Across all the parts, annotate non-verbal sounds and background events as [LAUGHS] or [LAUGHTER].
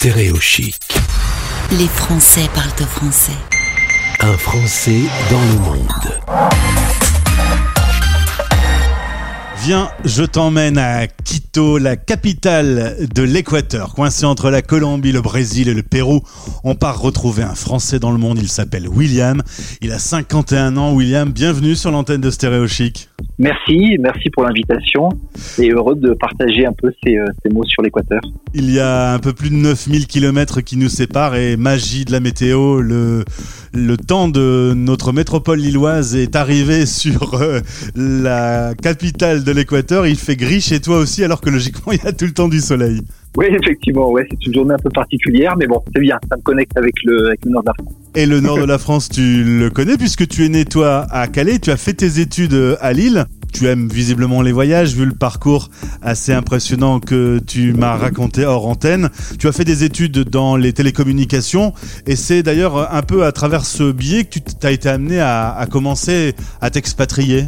Stéréochic. Les Français parlent au français. Un Français dans le monde. Viens, je t'emmène à Quito, la capitale de l'Équateur, coincée entre la Colombie, le Brésil et le Pérou. On part retrouver un Français dans le monde, il s'appelle William. Il a 51 ans. William, bienvenue sur l'antenne de Stéréo Chic. Merci, merci pour l'invitation et heureux de partager un peu ces, euh, ces mots sur l'Équateur. Il y a un peu plus de 9000 km qui nous séparent et magie de la météo, le, le temps de notre métropole lilloise est arrivé [LAUGHS] sur euh, la capitale de l'Équateur. Il fait gris chez toi aussi alors que logiquement [LAUGHS] il y a tout le temps du soleil. Oui, effectivement, ouais, c'est une journée un peu particulière, mais bon, c'est bien, ça me connecte avec le, avec le nord de la France. Et le nord de la France, tu le connais puisque tu es né toi à Calais, tu as fait tes études à Lille. Tu aimes visiblement les voyages, vu le parcours assez impressionnant que tu m'as raconté hors antenne. Tu as fait des études dans les télécommunications et c'est d'ailleurs un peu à travers ce biais que tu as été amené à, à commencer à t'expatrier.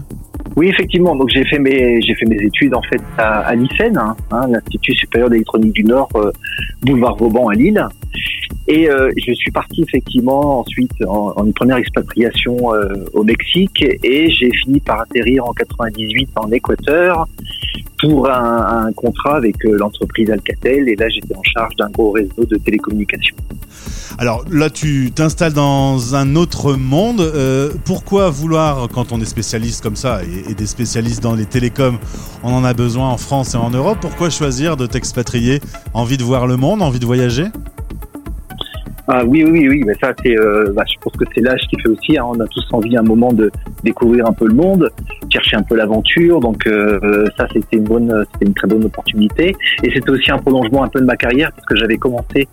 Oui, effectivement. Donc j'ai fait mes j'ai fait mes études en fait à, à l'ICEN, hein, hein, l'Institut supérieur d'électronique du Nord, euh, boulevard Vauban à Lille. Et euh, je suis parti effectivement ensuite en, une première expatriation euh, au Mexique et j'ai fini par atterrir en 98 en Équateur pour un, contrat avec euh, l'entreprise Alcatel et là j'étais en charge d'un gros réseau de télécommunications. Alors là, tu t'installes dans un autre monde. Pourquoi vouloir, quand on est spécialiste comme ça, et, et, des spécialistes dans les télécoms, on en a besoin en France et en Europe, pourquoi choisir de t'expatrier? Envie de voir le monde, envie de voyager? Ah oui, oui, oui, mais ça, c'est, euh, bah, je pense que c'est l'âge qui fait aussi. Hein, on a tous envie à un moment de découvrir un peu le monde, chercher un peu l'aventure. Donc euh, ça, c'était une bonne, c'était une très bonne opportunité. Et c'était aussi un prolongement un peu de ma carrière parce que j'avais commencé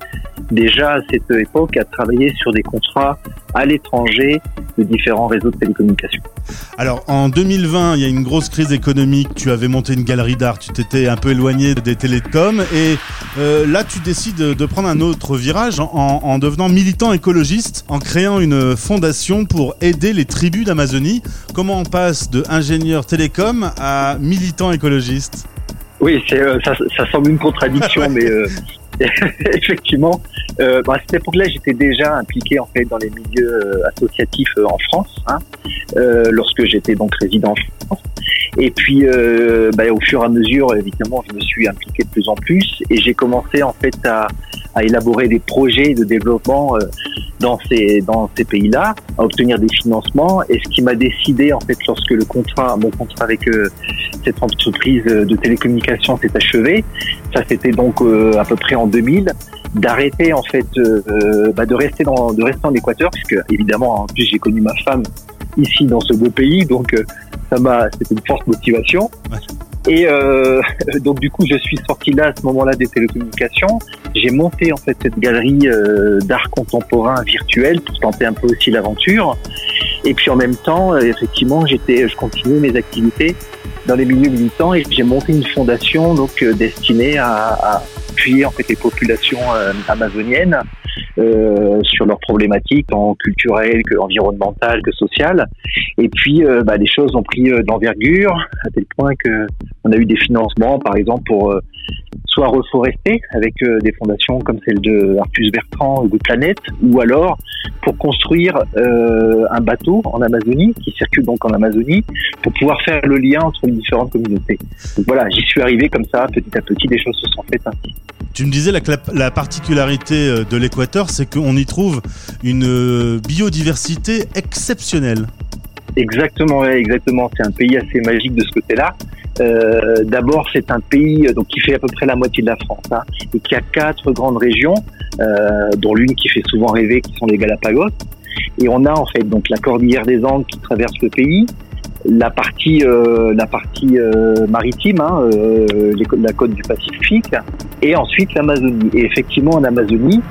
déjà à cette époque à travailler sur des contrats à l'étranger de différents réseaux de télécommunications. Alors en 2020, il y a une grosse crise économique. Tu avais monté une galerie d'art, tu t'étais un peu éloigné des télécoms et euh, là, tu décides de prendre un autre virage en, en devenant militant écologiste, en créant une fondation pour aider les tribus d'Amazonie. Comment on passe de ingénieur télécom à militant écologiste? Oui, euh, ça, ça, semble une contradiction, [LAUGHS] mais euh, [LAUGHS] effectivement, euh, bah, à cette époque-là, j'étais déjà impliqué en fait dans les milieux euh, associatifs euh, en France, hein, euh, lorsque j'étais donc résident en France. Et puis, bah, au fur et à mesure, évidemment, je me suis impliqué de plus en plus, et j'ai commencé en fait à, à, élaborer des projets de développement euh, dans ces pays-là, à obtenir des financements. Et ce qui m'a décidé en fait, lorsque le contrat, mon contrat avec euh, cette entreprise de télécommunications s'est achevé, ça c'était donc à peu près en 2000 d'arrêter en fait euh, bah de rester dans de en Équateur puisque évidemment en plus j'ai connu ma femme ici dans ce beau pays donc euh, ça m'a c'était une forte motivation. Et euh, [LAUGHS] donc du coup je suis sorti là à ce moment-là des télécommunications. J'ai monté en fait cette galerie euh, d'art contemporain virtuel pour tenter un peu aussi l'aventure. Et puis en même temps euh, effectivement j'étais je continuais mes activités dans les milieux militants et j'ai monté une fondation donc euh, destinée à, à appuyer en fait les populations euh, amazoniennes euh, sur leurs problématiques tant culturelles que environnementales que sociales et puis euh, bah, les choses ont pris euh, d'envergure à tel point que on a eu des financements par exemple pour soit reforester avec des fondations comme celle de Artus Bertrand de Planète ou alors pour construire un bateau en Amazonie qui circule donc en Amazonie pour pouvoir faire le lien entre les différentes communautés. Donc voilà, j'y suis arrivé comme ça, petit à petit, des choses se sont faites ainsi. Tu me disais la, la particularité euh, de l'Équateur, c'est qu'on y trouve une euh, biodiversité exceptionnelle. Exactement, exactement. C'est un pays assez magique de ce côté-là. Euh, D'abord, c'est un pays donc qui fait à peu près la moitié de la France hein, et qui a quatre grandes régions, dont l'une qui fait souvent rêver, qui sont les Galapagos. Et on a en fait donc la cordillère des Andes qui traverse le pays, la partie euh, la partie euh, maritime, hein, euh, la côte du Pacifique, et ensuite l'Amazonie. Et effectivement, en Amazonie,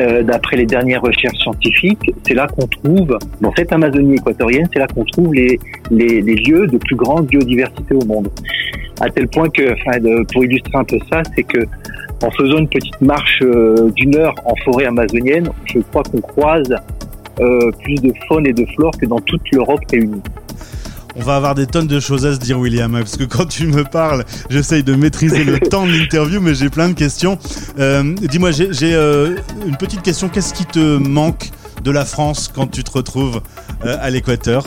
euh, d'après les dernières recherches scientifiques, c'est là qu'on trouve, dans cette Amazonie équatorienne, c'est là qu'on trouve les, les, les, lieux de plus grande biodiversité au monde. À tel point que, enfin, pour illustrer un peu ça, c'est que en faisant une petite marche euh, d'une heure en forêt amazonienne, je crois qu'on croise euh, plus de faune et de flore que dans toute l'Europe réunie. On va avoir des tonnes de choses à se dire, William, parce que quand tu me parles, j'essaye de maîtriser le [LAUGHS] temps de l'interview, mais j'ai plein de questions. Euh, dis-moi, j'ai euh, une petite question. Qu'est-ce qui te manque de la France quand tu te retrouves euh, à l'équateur?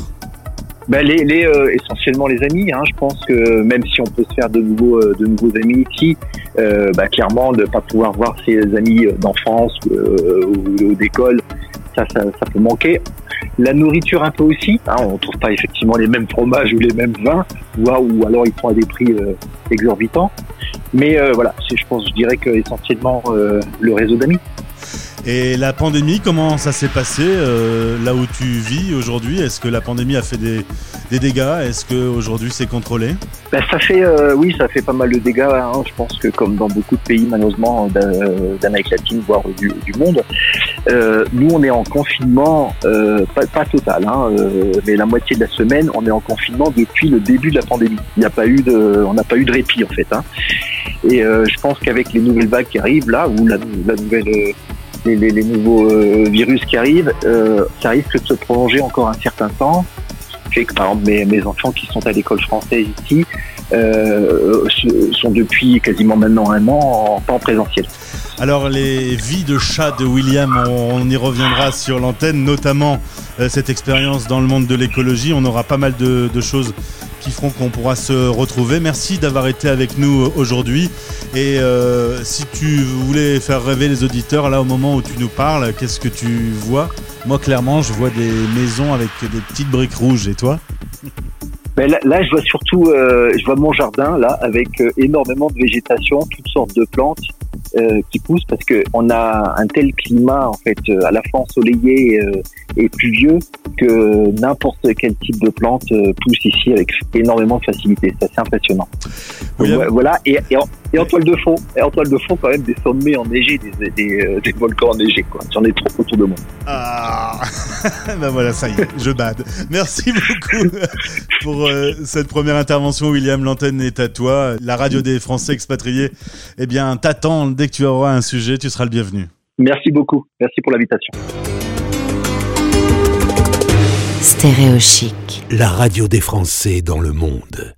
Ben les, les essentiellement les amis. Hein. Je pense que même si on peut se faire de nouveaux, de nouveaux amis ici, ben clairement de pas pouvoir voir ses amis d'enfance ou, d'école, ça, ça, ça, peut manquer. La nourriture un peu aussi. Hein. On trouve pas effectivement les mêmes fromages ou les mêmes vins, ou, alors ils sont à des prix exorbitants. Mais voilà, je pense, je dirais que essentiellement le réseau d'amis. Et la pandémie, comment ça s'est passé euh, là où tu vis aujourd'hui? Est-ce que la pandémie a fait des, dégâts? Est-ce qu'aujourd'hui c'est contrôlé? Ben, ça fait, euh, Oui, ça fait pas mal de dégâts. Hein. Je pense que comme dans beaucoup de pays malheureusement d'Amérique latine, voire du, monde, euh, nous on est en confinement, euh, pas, total, hein, euh, mais la moitié de la semaine, on est en confinement depuis le début de la pandémie. Il n'y a pas eu de, on n'a pas eu de répit en fait. Hein. Et je pense qu'avec les nouvelles vagues qui arrivent là, ou la nouvelle les, nouveaux euh, virus qui arrivent, euh, ça risque de se prolonger encore un certain temps. Fait que par exemple mes, enfants qui sont à l'école française ici euh, sont depuis quasiment maintenant un an en temps présentiel. Alors les vies de chat de William, on, y reviendra sur l'antenne, notamment cette expérience dans le monde de l'écologie. On aura pas mal de, de choses qui feront qu'on pourra se retrouver. Merci d'avoir été avec nous aujourd'hui. Et euh, si tu voulais faire rêver les auditeurs, là au moment où tu nous parles, qu'est-ce que tu vois? Moi clairement, je vois des maisons avec des petites briques rouges. Et toi? Ben là, je vois surtout, euh, je vois mon jardin là avec euh, énormément de végétation, toutes sortes de plantes euh, qui poussent parce que on a un tel climat en fait à la fois ensoleillé et pluvieux que n'importe quel type de plante pousse ici avec énormément de facilité. C'est assez impressionnant. voilà. Et, et, en, toile de fond, et en toile de fond quand même des sommets enneigés, des, des, des volcans enneigés. Quoi. J'en ai trop autour de moi. Ah, [LAUGHS] ben voilà, ça y est, je bade. Merci beaucoup pour euh, cette première intervention, William. L'antenne est à toi. La radio des Français expatriés, eh bien, t'attend. Dès que tu auras un sujet, tu seras le bienvenu. Merci beaucoup. Merci pour l'invitation. Stéréo chic. La radio des Français dans le monde.